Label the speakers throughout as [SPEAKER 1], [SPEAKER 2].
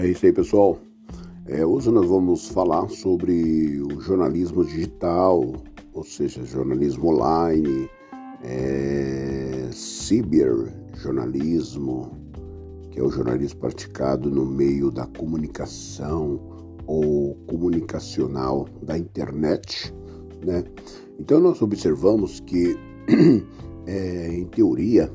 [SPEAKER 1] É isso aí, pessoal. É, hoje nós vamos falar sobre o jornalismo digital, ou seja, jornalismo online, é, ciberjornalismo, que é o jornalismo praticado no meio da comunicação ou comunicacional da internet, né? Então nós observamos que, é, em teoria,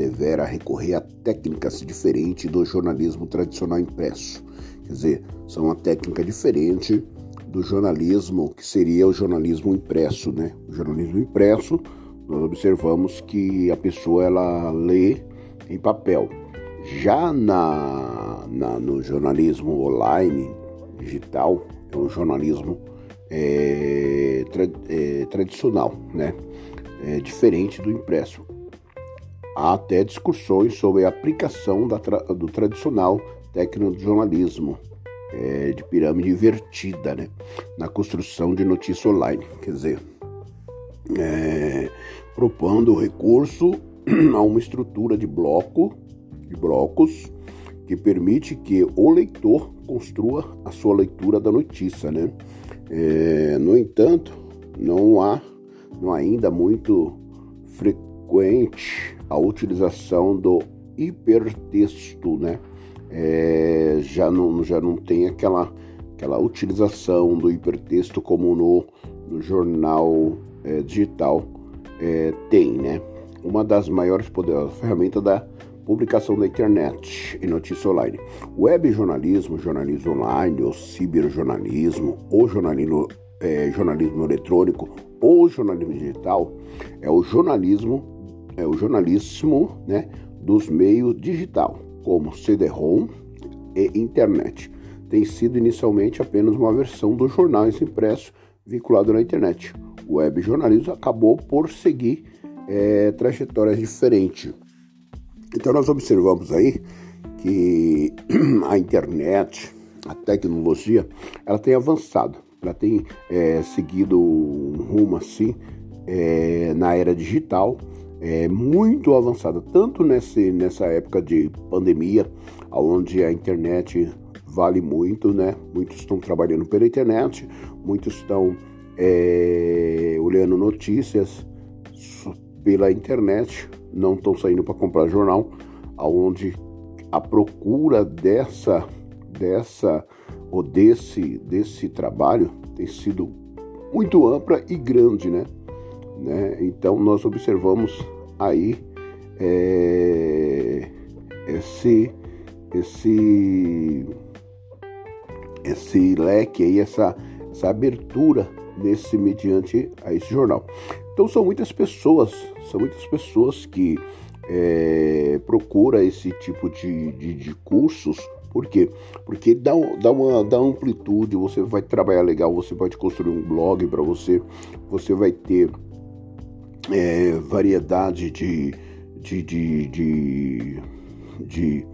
[SPEAKER 1] devera recorrer a técnicas diferentes do jornalismo tradicional impresso. Quer dizer, são uma técnica diferente do jornalismo que seria o jornalismo impresso, né? O jornalismo impresso, nós observamos que a pessoa ela lê em papel. Já na, na no jornalismo online, digital, é um jornalismo é, tra, é, tradicional, né? É diferente do impresso. Há até discussões sobre a aplicação tra do tradicional tecnojornalismo é, de pirâmide invertida né, na construção de notícia online. Quer dizer, é, propondo o recurso a uma estrutura de bloco, de blocos que permite que o leitor construa a sua leitura da notícia, né? É, no entanto, não há, não há ainda muito frequente a utilização do hipertexto, né? É, já, não, já não tem aquela, aquela utilização do hipertexto como no, no jornal é, digital é, tem, né? Uma das maiores poderosas ferramentas da publicação da internet e notícia online. Web jornalismo, jornalismo online, ou ciberjornalismo, ou jornalismo, é, jornalismo eletrônico, ou jornalismo digital, é o jornalismo é o jornalismo né, dos meios digital, como CD-ROM e internet. Tem sido inicialmente apenas uma versão dos jornais impressos vinculado na internet. O web jornalismo acabou por seguir é, trajetórias diferentes. Então nós observamos aí que a internet, a tecnologia, ela tem avançado, ela tem é, seguido um rumo assim é, na era digital é, muito avançada, tanto nesse, nessa época de pandemia, onde a internet vale muito, né? Muitos estão trabalhando pela internet, muitos estão é, olhando notícias pela internet, não estão saindo para comprar jornal, aonde a procura dessa dessa ou desse desse trabalho tem sido muito ampla e grande, né? Né? Então nós observamos aí é, esse, esse, esse leque aí, essa, essa abertura nesse mediante a esse jornal. Então são muitas pessoas, são muitas pessoas que é, procura esse tipo de, de, de cursos por quê? Porque dá, dá, uma dá amplitude, você vai trabalhar legal, você pode construir um blog para você, você vai ter é, variedade de, de, de, de, de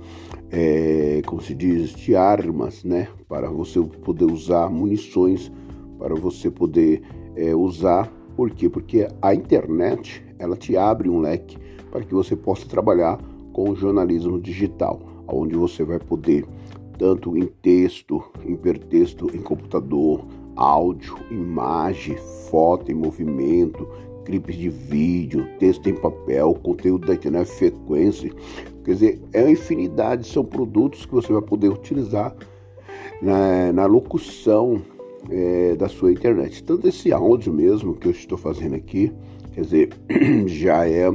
[SPEAKER 1] é, como se diz, de armas, né? Para você poder usar munições, para você poder é, usar. Por quê? Porque a internet ela te abre um leque para que você possa trabalhar com o jornalismo digital, onde você vai poder tanto em texto, hipertexto em computador, áudio, imagem, foto em movimento, clipes de vídeo, texto em papel, conteúdo da internet frequência. Quer dizer, é uma infinidade, são produtos que você vai poder utilizar na, na locução é, da sua internet. Tanto esse áudio mesmo que eu estou fazendo aqui, quer dizer, já é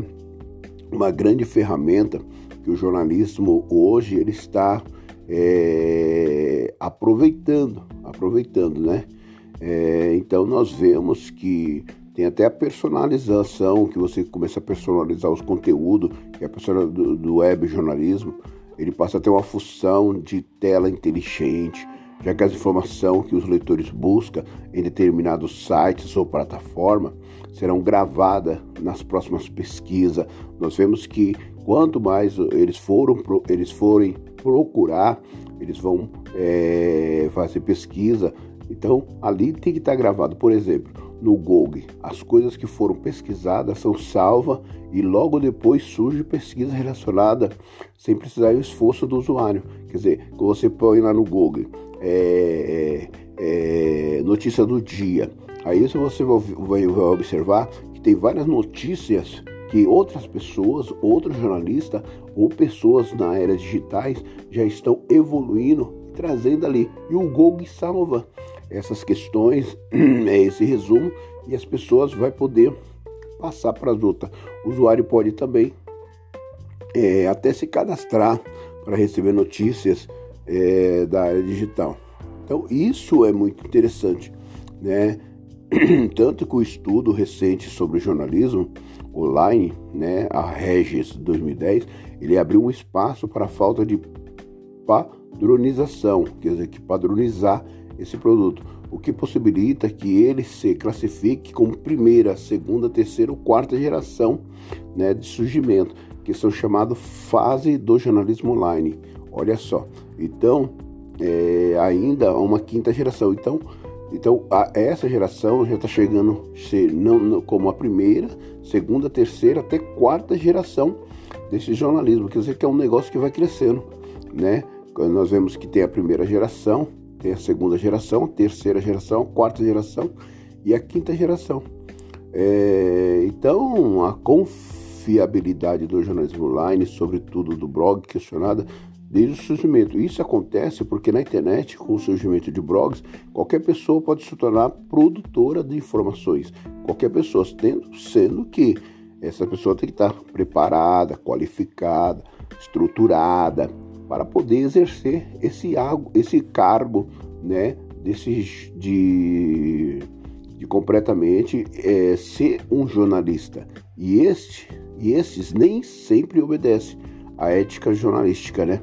[SPEAKER 1] uma grande ferramenta que o jornalismo hoje ele está é, aproveitando, aproveitando, né? É, então nós vemos que tem até a personalização, que você começa a personalizar os conteúdos, que é a pessoa do, do web jornalismo, ele passa a ter uma função de tela inteligente, já que as informações que os leitores buscam em determinados sites ou plataforma serão gravadas nas próximas pesquisas. Nós vemos que quanto mais eles foram eles forem procurar, eles vão é, fazer pesquisa. Então ali tem que estar gravado. Por exemplo, no Google. As coisas que foram pesquisadas são salvas e logo depois surge pesquisa relacionada sem precisar do esforço do usuário. Quer dizer, quando você põe lá no Google é, é, é, notícia do dia, aí você vai, vai observar que tem várias notícias que outras pessoas, outros jornalistas ou pessoas na era digitais já estão evoluindo trazendo ali. E o Google salva essas questões, é esse resumo, e as pessoas vão poder passar para as outras. O usuário pode também é, até se cadastrar para receber notícias é, da área digital. Então isso é muito interessante, né? Tanto que o estudo recente sobre jornalismo online, né, a Regis 2010, ele abriu um espaço para a falta de padronização, quer dizer, que padronizar esse produto, o que possibilita que ele se classifique como primeira, segunda, terceira ou quarta geração né, de surgimento, que são chamados fase do jornalismo online. Olha só, então é, ainda uma quinta geração. Então, então a, essa geração já está chegando ser não, não, como a primeira, segunda, terceira até quarta geração desse jornalismo. Quer dizer que é um negócio que vai crescendo, né? Nós vemos que tem a primeira geração, tem a segunda geração, terceira geração, quarta geração e a quinta geração. É, então, a confiabilidade do jornalismo online, sobretudo do blog, questionada desde o surgimento. Isso acontece porque na internet, com o surgimento de blogs, qualquer pessoa pode se tornar produtora de informações. Qualquer pessoa, sendo que essa pessoa tem que estar preparada, qualificada, estruturada, para poder exercer esse, esse cargo, né, desse, de, de completamente é, ser um jornalista. E este e estes nem sempre obedecem à ética jornalística, né?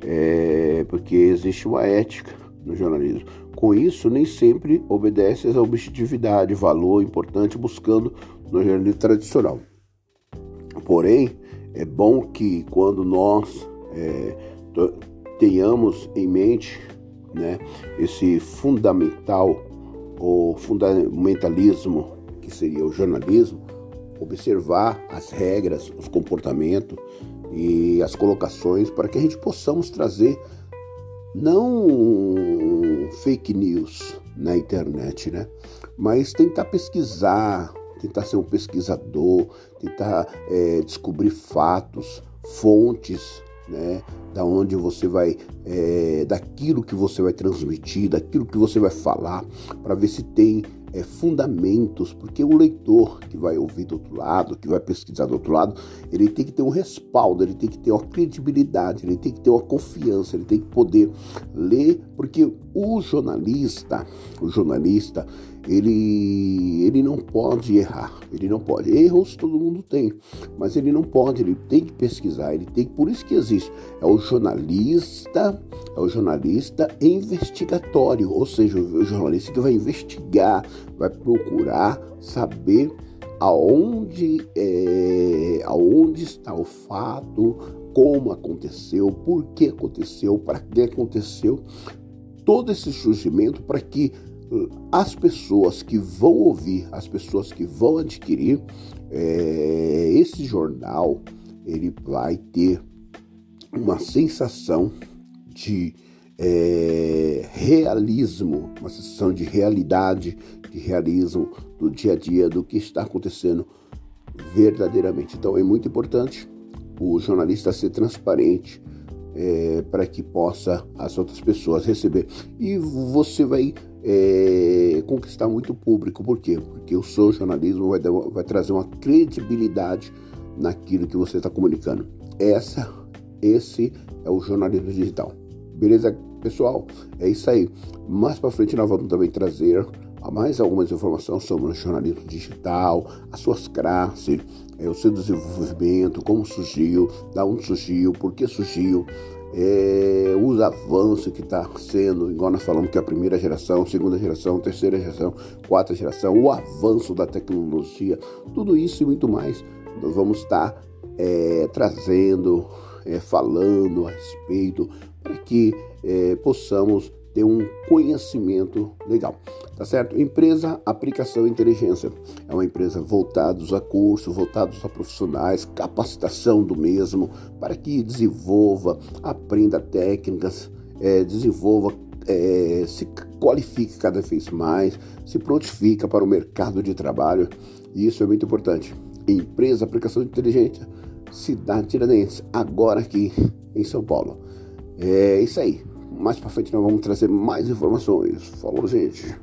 [SPEAKER 1] É, porque existe uma ética no jornalismo. Com isso, nem sempre obedece à objetividade, valor importante buscando no jornalismo tradicional. Porém, é bom que quando nós é, tenhamos em mente né, esse fundamental ou fundamentalismo que seria o jornalismo, observar as regras, os comportamentos e as colocações para que a gente possamos trazer não fake news na internet, né? Mas tentar pesquisar, tentar ser um pesquisador, tentar é, descobrir fatos, fontes né? Da onde você vai, é, daquilo que você vai transmitir, daquilo que você vai falar, para ver se tem é, fundamentos, porque o leitor que vai ouvir do outro lado, que vai pesquisar do outro lado, ele tem que ter um respaldo, ele tem que ter uma credibilidade, ele tem que ter uma confiança, ele tem que poder ler, porque o jornalista, o jornalista, ele, ele não pode errar, ele não pode. Erros todo mundo tem, mas ele não pode, ele tem que pesquisar, ele tem, por isso que existe, é o jornalista, é o jornalista investigatório, ou seja, o jornalista que vai investigar, vai procurar saber aonde, é, aonde está o fato, como aconteceu, por que aconteceu, para que aconteceu, todo esse surgimento para que as pessoas que vão ouvir, as pessoas que vão adquirir é, esse jornal, ele vai ter uma sensação de é, realismo, uma sensação de realidade, de realismo do dia a dia, do que está acontecendo verdadeiramente. Então é muito importante o jornalista ser transparente é, para que possa as outras pessoas receber. E você vai é, conquistar muito público. Por quê? Porque o seu jornalismo vai, vai trazer uma credibilidade naquilo que você está comunicando. Essa, esse é o jornalismo digital. Beleza, pessoal? É isso aí. Mais para frente nós vamos também trazer mais algumas informações sobre o jornalismo digital, as suas classes, é, o seu desenvolvimento, como surgiu, da onde surgiu, por que surgiu, é, os avanços que está sendo, igual nós falamos que é a primeira geração, segunda geração, terceira geração, quarta geração, o avanço da tecnologia, tudo isso e muito mais, nós vamos estar é, trazendo, é, falando a respeito, para que é, possamos ter um conhecimento legal, tá certo? Empresa Aplicação Inteligência é uma empresa voltados a cursos, voltados a profissionais, capacitação do mesmo para que desenvolva, aprenda técnicas, é, desenvolva é, se qualifique cada vez mais, se prontifica para o mercado de trabalho. E isso é muito importante. Empresa Aplicação Inteligente, Cidade Tiradentes, agora aqui em São Paulo. É isso aí. Mais para frente nós vamos trazer mais informações. Falou, gente.